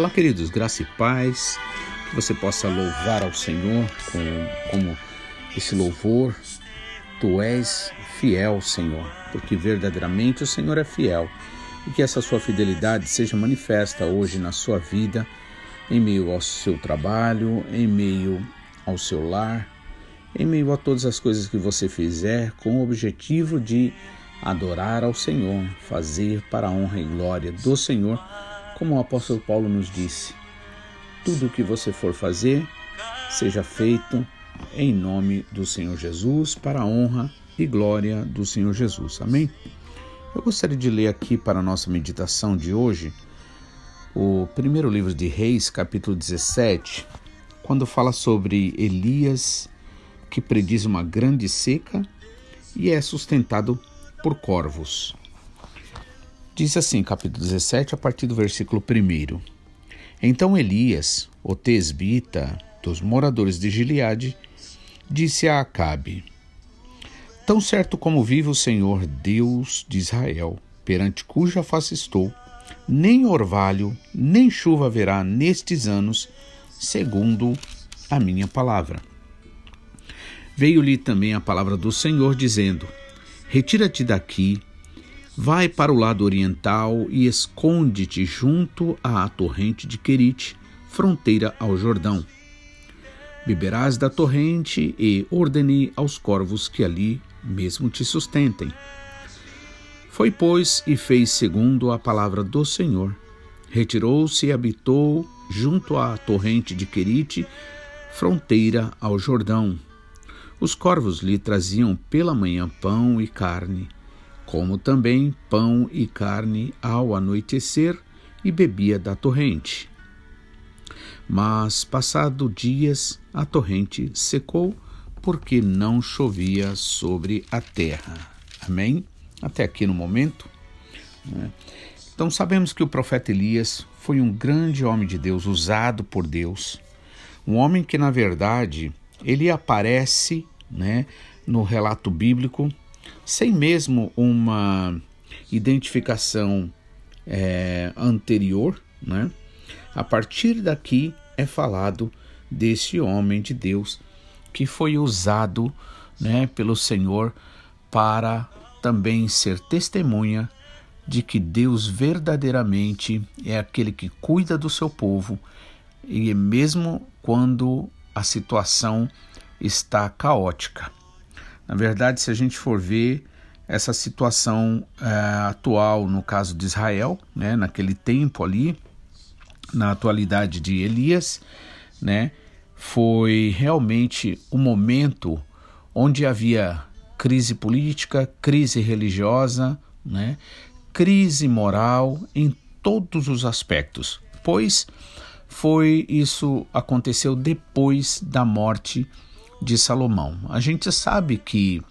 Olá, queridos, graça e paz, que você possa louvar ao Senhor com, esse louvor. Tu és fiel, Senhor, porque verdadeiramente o Senhor é fiel e que essa sua fidelidade seja manifesta hoje na sua vida, em meio ao seu trabalho, em meio ao seu lar, em meio a todas as coisas que você fizer, com o objetivo de adorar ao Senhor, fazer para a honra e glória do Senhor como o apóstolo Paulo nos disse, tudo o que você for fazer, seja feito em nome do Senhor Jesus, para a honra e glória do Senhor Jesus. Amém? Eu gostaria de ler aqui para a nossa meditação de hoje o primeiro livro de Reis, capítulo 17, quando fala sobre Elias que prediz uma grande seca e é sustentado por corvos. Diz assim, capítulo 17, a partir do versículo 1. Então Elias, o tesbita dos moradores de Gileade, disse a Acabe: Tão certo como vive o Senhor Deus de Israel, perante cuja face estou, nem orvalho, nem chuva haverá nestes anos, segundo a minha palavra. Veio-lhe também a palavra do Senhor, dizendo: Retira-te daqui, Vai para o lado oriental e esconde-te junto à torrente de Querite, fronteira ao Jordão. Beberás da torrente e ordenei aos corvos que ali mesmo te sustentem. Foi, pois, e fez segundo a palavra do Senhor. Retirou-se e habitou junto à torrente de Querite, fronteira ao Jordão. Os corvos lhe traziam pela manhã pão e carne como também pão e carne ao anoitecer, e bebia da torrente. Mas, passado dias, a torrente secou, porque não chovia sobre a terra. Amém? Até aqui no momento. Né? Então, sabemos que o profeta Elias foi um grande homem de Deus, usado por Deus. Um homem que, na verdade, ele aparece né, no relato bíblico sem mesmo uma identificação é, anterior, né? A partir daqui é falado desse homem de Deus que foi usado, né, pelo Senhor para também ser testemunha de que Deus verdadeiramente é aquele que cuida do seu povo e mesmo quando a situação está caótica. Na verdade, se a gente for ver essa situação é, atual no caso de Israel, né, naquele tempo ali, na atualidade de Elias, né, foi realmente um momento onde havia crise política, crise religiosa, né, crise moral em todos os aspectos, pois foi isso aconteceu depois da morte de Salomão. A gente sabe que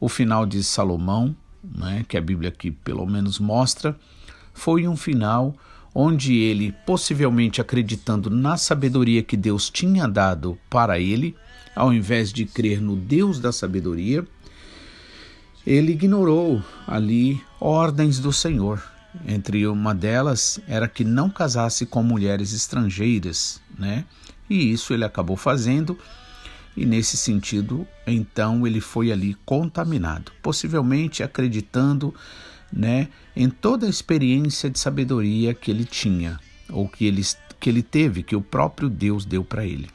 o final de Salomão, né, que a Bíblia aqui pelo menos mostra, foi um final onde ele, possivelmente acreditando na sabedoria que Deus tinha dado para ele, ao invés de crer no Deus da sabedoria, ele ignorou ali ordens do Senhor. Entre uma delas era que não casasse com mulheres estrangeiras, né? E isso ele acabou fazendo e nesse sentido, então ele foi ali contaminado, possivelmente acreditando, né, em toda a experiência de sabedoria que ele tinha ou que ele que ele teve, que o próprio Deus deu para ele.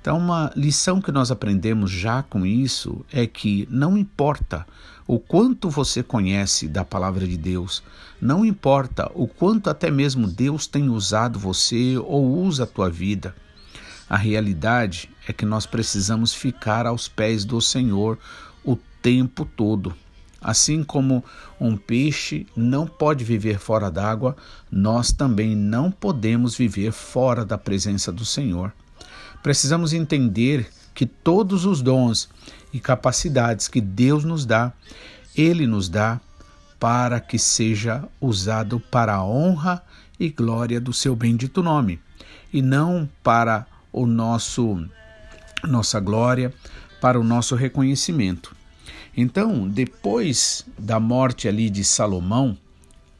Então, uma lição que nós aprendemos já com isso é que não importa o quanto você conhece da palavra de Deus, não importa o quanto até mesmo Deus tem usado você ou usa a tua vida, a realidade é que nós precisamos ficar aos pés do Senhor o tempo todo. Assim como um peixe não pode viver fora d'água, nós também não podemos viver fora da presença do Senhor. Precisamos entender que todos os dons e capacidades que Deus nos dá, Ele nos dá para que seja usado para a honra e glória do seu bendito nome, e não para o nosso nossa glória, para o nosso reconhecimento. Então, depois da morte ali de Salomão,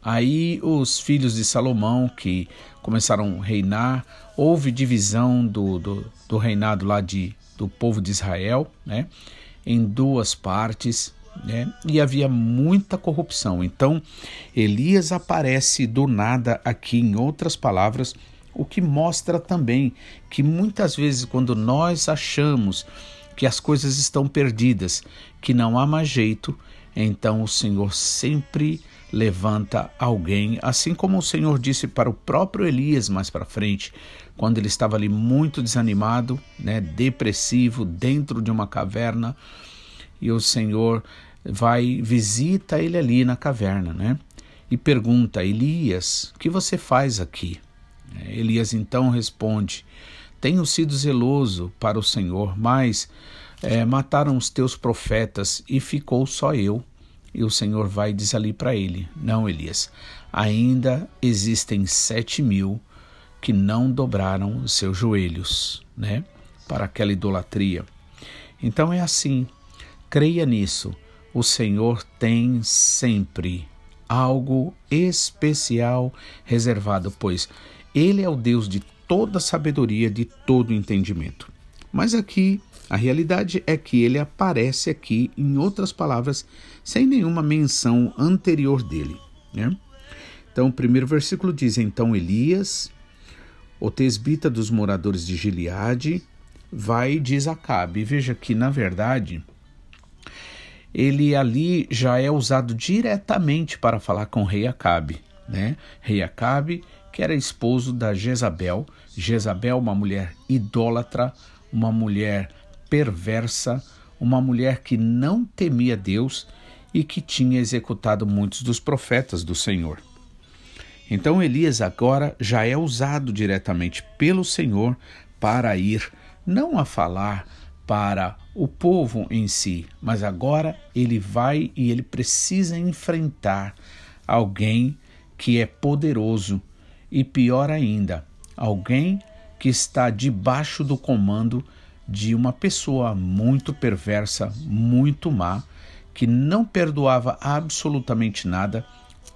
Aí os filhos de Salomão que começaram a reinar, houve divisão do, do, do reinado lá de, do povo de Israel, né? Em duas partes, né? E havia muita corrupção. Então, Elias aparece do nada aqui, em outras palavras, o que mostra também que muitas vezes, quando nós achamos que as coisas estão perdidas, que não há mais jeito, então o Senhor sempre levanta alguém, assim como o Senhor disse para o próprio Elias mais para frente, quando ele estava ali muito desanimado, né, depressivo, dentro de uma caverna, e o Senhor vai visita ele ali na caverna, né? E pergunta: Elias, o que você faz aqui? Elias então responde: Tenho sido zeloso para o Senhor, mas é, mataram os teus profetas e ficou só eu. E o Senhor vai e diz ali para ele: Não, Elias, ainda existem sete mil que não dobraram os seus joelhos, né? Para aquela idolatria. Então é assim, creia nisso. O Senhor tem sempre algo especial reservado, pois Ele é o Deus de toda sabedoria, de todo entendimento. Mas aqui a realidade é que ele aparece aqui, em outras palavras, sem nenhuma menção anterior dele. Né? Então, o primeiro versículo diz: Então Elias, o tesbita dos moradores de Gileade, vai e diz a Acabe. Veja que, na verdade, ele ali já é usado diretamente para falar com o rei Acabe. Né? Rei Acabe, que era esposo da Jezabel. Jezabel, uma mulher idólatra, uma mulher perversa, uma mulher que não temia Deus e que tinha executado muitos dos profetas do Senhor. Então Elias agora já é usado diretamente pelo Senhor para ir não a falar para o povo em si, mas agora ele vai e ele precisa enfrentar alguém que é poderoso e pior ainda, alguém que está debaixo do comando de uma pessoa muito perversa, muito má, que não perdoava absolutamente nada,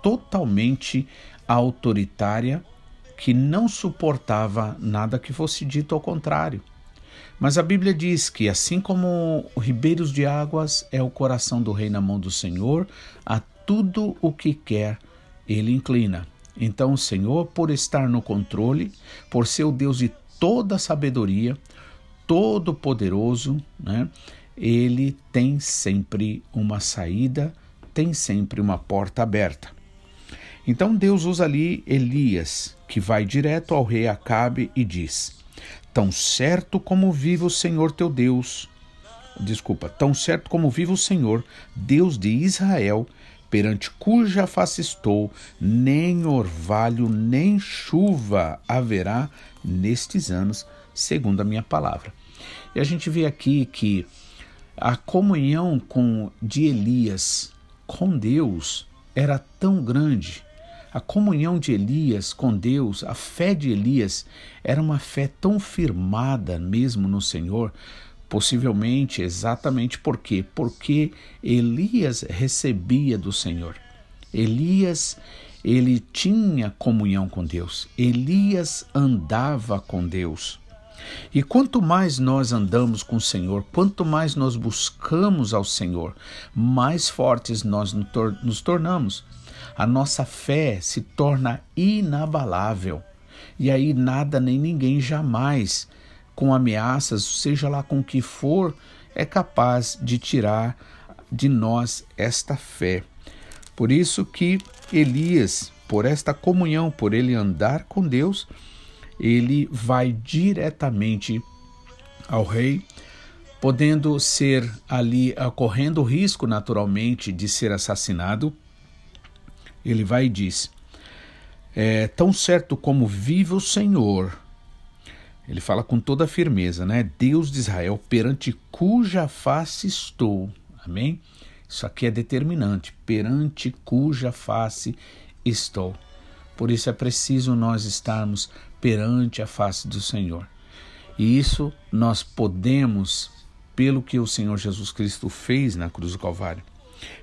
totalmente autoritária, que não suportava nada que fosse dito ao contrário. Mas a Bíblia diz que, assim como ribeiros de águas é o coração do rei na mão do Senhor, a tudo o que quer, ele inclina. Então, o Senhor, por estar no controle, por ser o Deus de toda sabedoria, todo-poderoso, né? ele tem sempre uma saída, tem sempre uma porta aberta. Então Deus usa ali Elias, que vai direto ao rei Acabe e diz: Tão certo como vive o Senhor teu Deus, desculpa, tão certo como vive o Senhor, Deus de Israel, perante cuja face estou, nem orvalho nem chuva haverá nestes anos, segundo a minha palavra. E a gente vê aqui que a comunhão com, de Elias com Deus era tão grande. A comunhão de Elias com Deus, a fé de Elias, era uma fé tão firmada mesmo no Senhor, possivelmente exatamente por quê? Porque Elias recebia do Senhor. Elias, ele tinha comunhão com Deus. Elias andava com Deus. E quanto mais nós andamos com o Senhor, quanto mais nós buscamos ao Senhor, mais fortes nós nos tornamos. A nossa fé se torna inabalável. E aí nada nem ninguém jamais, com ameaças, seja lá com que for, é capaz de tirar de nós esta fé. Por isso que Elias, por esta comunhão, por ele andar com Deus, ele vai diretamente ao rei, podendo ser ali, correndo o risco naturalmente de ser assassinado. Ele vai e diz: é, Tão certo como vive o Senhor, ele fala com toda firmeza, né? Deus de Israel, perante cuja face estou. Amém? Isso aqui é determinante. Perante cuja face estou. Por isso é preciso nós estarmos perante a face do Senhor. E isso nós podemos, pelo que o Senhor Jesus Cristo fez na cruz do Calvário.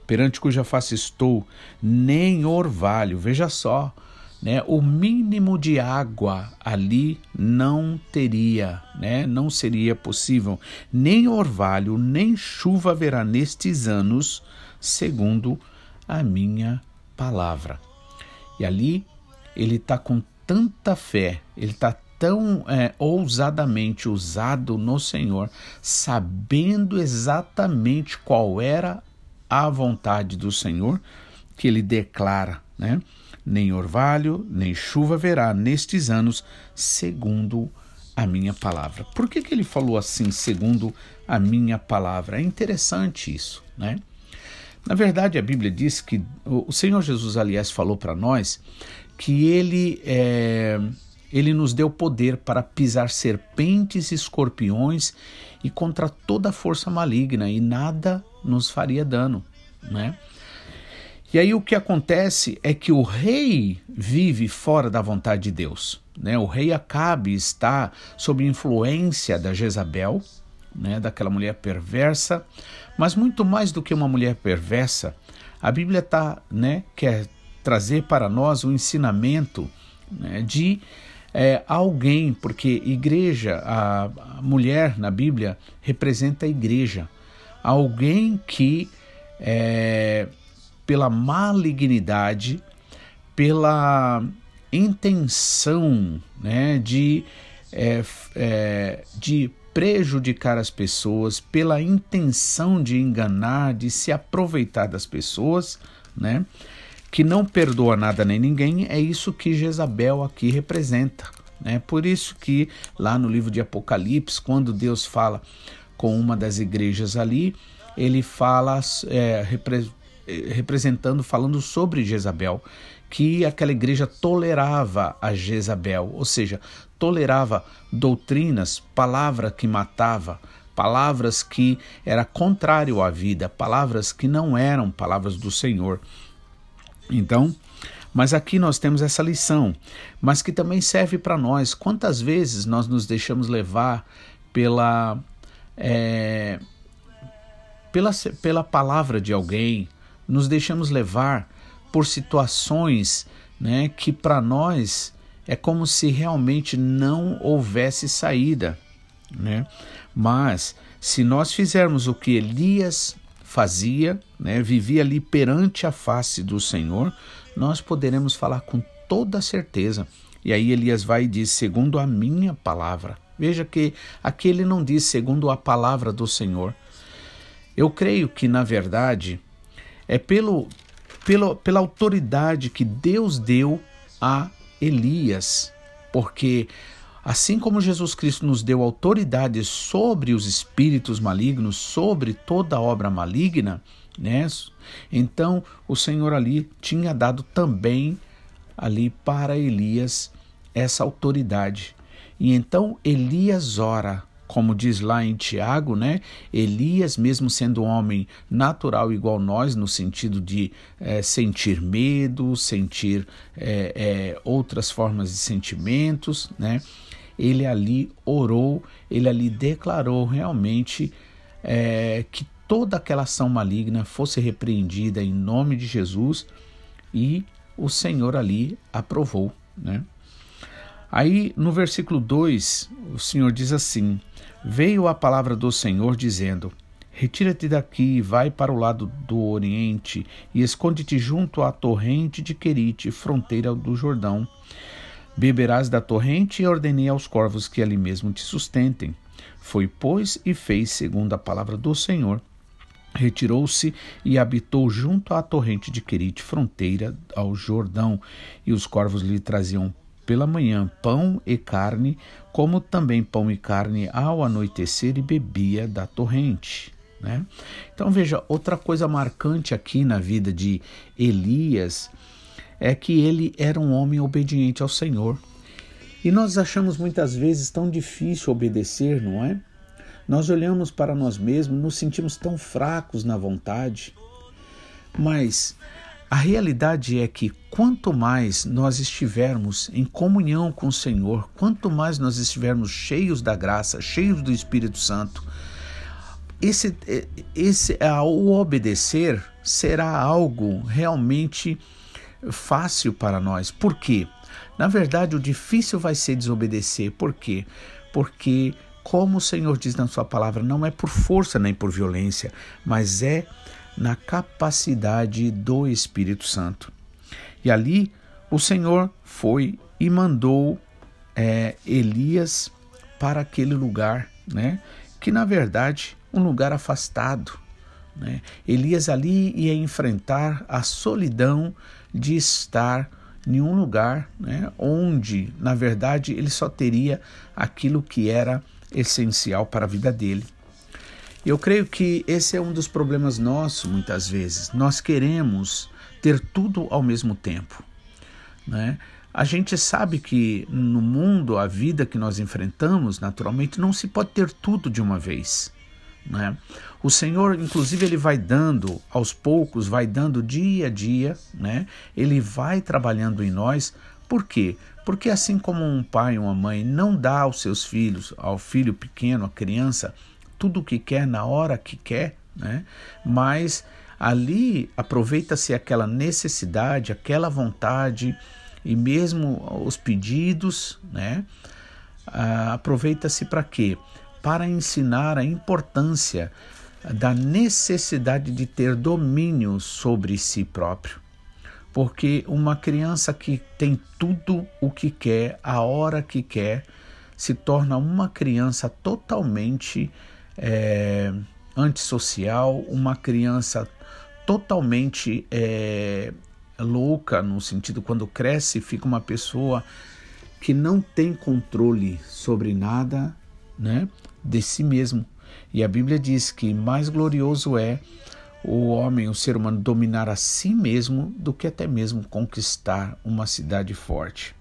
perante cuja face estou, nem orvalho. Veja só, né? O mínimo de água ali não teria, né? Não seria possível. Nem orvalho, nem chuva haverá nestes anos, segundo a minha palavra. E ali ele está com tanta fé, ele está tão é, ousadamente usado no Senhor, sabendo exatamente qual era a vontade do Senhor, que ele declara, né? Nem orvalho, nem chuva haverá nestes anos, segundo a minha palavra. Por que, que ele falou assim, segundo a minha palavra? É interessante isso, né? Na verdade, a Bíblia diz que o Senhor Jesus, aliás, falou para nós que ele é, ele nos deu poder para pisar serpentes e escorpiões e contra toda força maligna e nada nos faria dano, né? E aí o que acontece é que o rei vive fora da vontade de Deus, né? O rei Acabe está sob influência da Jezabel, né, daquela mulher perversa, mas muito mais do que uma mulher perversa, a Bíblia tá, né, quer trazer para nós o um ensinamento né, de é, alguém, porque igreja, a, mulher na Bíblia representa a igreja, alguém que é, pela malignidade, pela intenção né, de, é, é, de prejudicar as pessoas, pela intenção de enganar, de se aproveitar das pessoas, né? que não perdoa nada nem ninguém, é isso que Jezabel aqui representa. Né? Por isso que lá no livro de Apocalipse, quando Deus fala com uma das igrejas ali, ele fala é, representando, falando sobre Jezabel, que aquela igreja tolerava a Jezabel, ou seja, tolerava doutrinas, palavra que matava, palavras que era contrário à vida, palavras que não eram palavras do Senhor. Então, mas aqui nós temos essa lição, mas que também serve para nós. Quantas vezes nós nos deixamos levar pela, é, pela, pela palavra de alguém, nos deixamos levar por situações né, que para nós é como se realmente não houvesse saída. Né? Mas se nós fizermos o que Elias fazia, né, vivia ali perante a face do Senhor, nós poderemos falar com toda certeza. E aí Elias vai e diz: segundo a minha palavra. Veja que aqui ele não diz segundo a palavra do Senhor. Eu creio que, na verdade, é pelo, pelo, pela autoridade que Deus deu a Elias, porque Assim como Jesus Cristo nos deu autoridade sobre os espíritos malignos, sobre toda obra maligna, né? Então o Senhor ali tinha dado também ali para Elias essa autoridade. E então Elias ora, como diz lá em Tiago, né? Elias, mesmo sendo homem natural igual nós, no sentido de é, sentir medo, sentir é, é, outras formas de sentimentos, né? ele ali orou, ele ali declarou realmente que toda aquela ação maligna fosse repreendida em nome de Jesus e o Senhor ali aprovou, né? Aí no versículo 2, o Senhor diz assim: Veio a palavra do Senhor dizendo: Retira-te daqui e vai para o lado do oriente e esconde-te junto à torrente de Querite, fronteira do Jordão. Beberás da torrente e ordenei aos corvos que ali mesmo te sustentem. Foi, pois, e fez segundo a palavra do Senhor. Retirou-se e habitou junto à torrente de Querite, fronteira ao Jordão, e os corvos lhe traziam pela manhã pão e carne, como também pão e carne ao anoitecer, e bebia da torrente. Né? Então veja, outra coisa marcante aqui na vida de Elias é que ele era um homem obediente ao Senhor. E nós achamos muitas vezes tão difícil obedecer, não é? Nós olhamos para nós mesmos, nos sentimos tão fracos na vontade. Mas a realidade é que quanto mais nós estivermos em comunhão com o Senhor, quanto mais nós estivermos cheios da graça, cheios do Espírito Santo, esse, esse o obedecer será algo realmente fácil para nós. Por quê? Na verdade, o difícil vai ser desobedecer. Por quê? Porque, como o Senhor diz na Sua palavra, não é por força nem por violência, mas é na capacidade do Espírito Santo. E ali o Senhor foi e mandou é, Elias para aquele lugar, né? Que na verdade um lugar afastado. Né? Elias ali ia enfrentar a solidão de estar em um lugar né, onde, na verdade, ele só teria aquilo que era essencial para a vida dele. Eu creio que esse é um dos problemas nossos, muitas vezes. Nós queremos ter tudo ao mesmo tempo. Né? A gente sabe que no mundo, a vida que nós enfrentamos, naturalmente, não se pode ter tudo de uma vez. Né? O Senhor, inclusive, ele vai dando aos poucos, vai dando dia a dia, né? Ele vai trabalhando em nós. Por quê? Porque assim como um pai, uma mãe não dá aos seus filhos, ao filho pequeno, à criança, tudo o que quer na hora que quer, né? Mas ali aproveita-se aquela necessidade, aquela vontade e mesmo os pedidos, né? Ah, aproveita-se para quê? para ensinar a importância da necessidade de ter domínio sobre si próprio. Porque uma criança que tem tudo o que quer, a hora que quer, se torna uma criança totalmente é, antissocial, uma criança totalmente é, louca, no sentido quando cresce, fica uma pessoa que não tem controle sobre nada, né? de si mesmo. E a Bíblia diz que mais glorioso é o homem, o ser humano, dominar a si mesmo do que até mesmo conquistar uma cidade forte.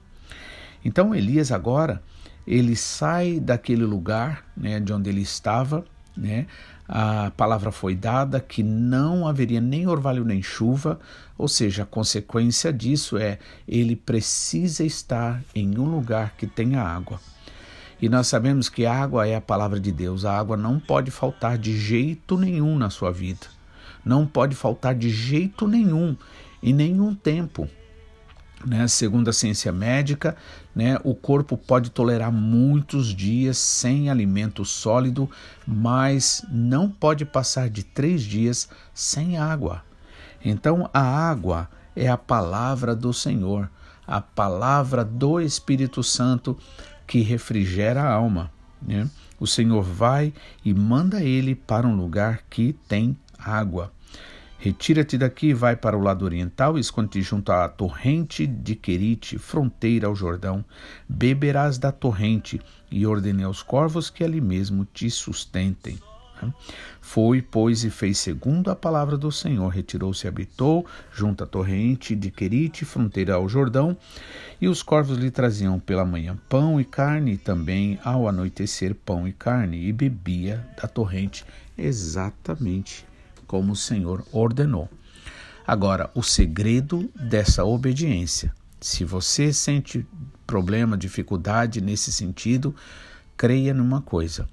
Então Elias agora ele sai daquele lugar, né, de onde ele estava, né? A palavra foi dada que não haveria nem orvalho nem chuva, ou seja, a consequência disso é ele precisa estar em um lugar que tenha água. E nós sabemos que a água é a palavra de Deus. A água não pode faltar de jeito nenhum na sua vida. Não pode faltar de jeito nenhum, em nenhum tempo. Né? Segundo a ciência médica, né, o corpo pode tolerar muitos dias sem alimento sólido, mas não pode passar de três dias sem água. Então, a água é a palavra do Senhor, a palavra do Espírito Santo que refrigera a alma. Né? O Senhor vai e manda ele para um lugar que tem água. Retira-te daqui, vai para o lado oriental, esconde-te junto à torrente de Querite, fronteira ao Jordão. Beberás da torrente, e ordenei aos corvos que ali mesmo te sustentem. Foi, pois, e fez segundo a palavra do Senhor. Retirou-se e habitou junto à torrente de Querite, fronteira ao Jordão. E os corvos lhe traziam pela manhã pão e carne, e também ao anoitecer pão e carne, e bebia da torrente, exatamente como o Senhor ordenou. Agora, o segredo dessa obediência. Se você sente problema, dificuldade nesse sentido, creia numa coisa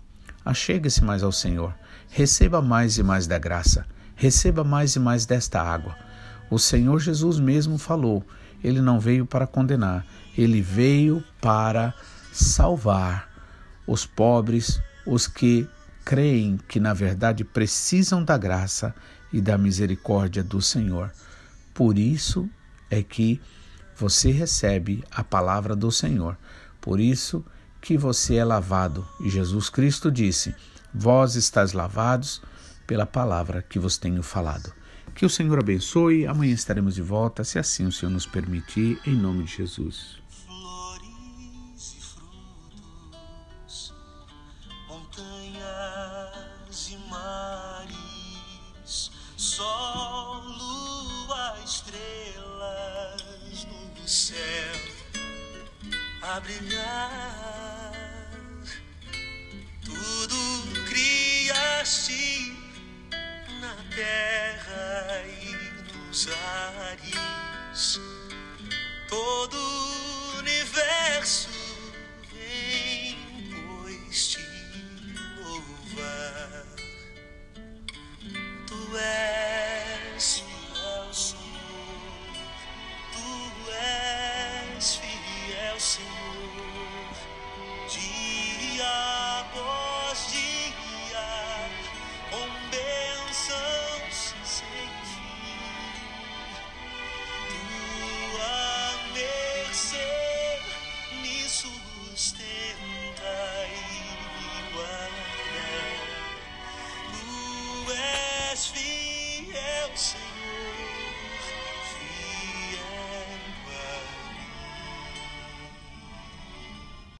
Achegue-se mais ao Senhor. Receba mais e mais da graça. Receba mais e mais desta água. O Senhor Jesus mesmo falou: Ele não veio para condenar, ele veio para salvar os pobres, os que creem que na verdade precisam da graça e da misericórdia do Senhor. Por isso é que você recebe a palavra do Senhor. Por isso que você é lavado. E Jesus Cristo disse: Vós estáis lavados pela palavra que vos tenho falado. Que o Senhor abençoe. Amanhã estaremos de volta, se assim o Senhor nos permitir, em nome de Jesus. away.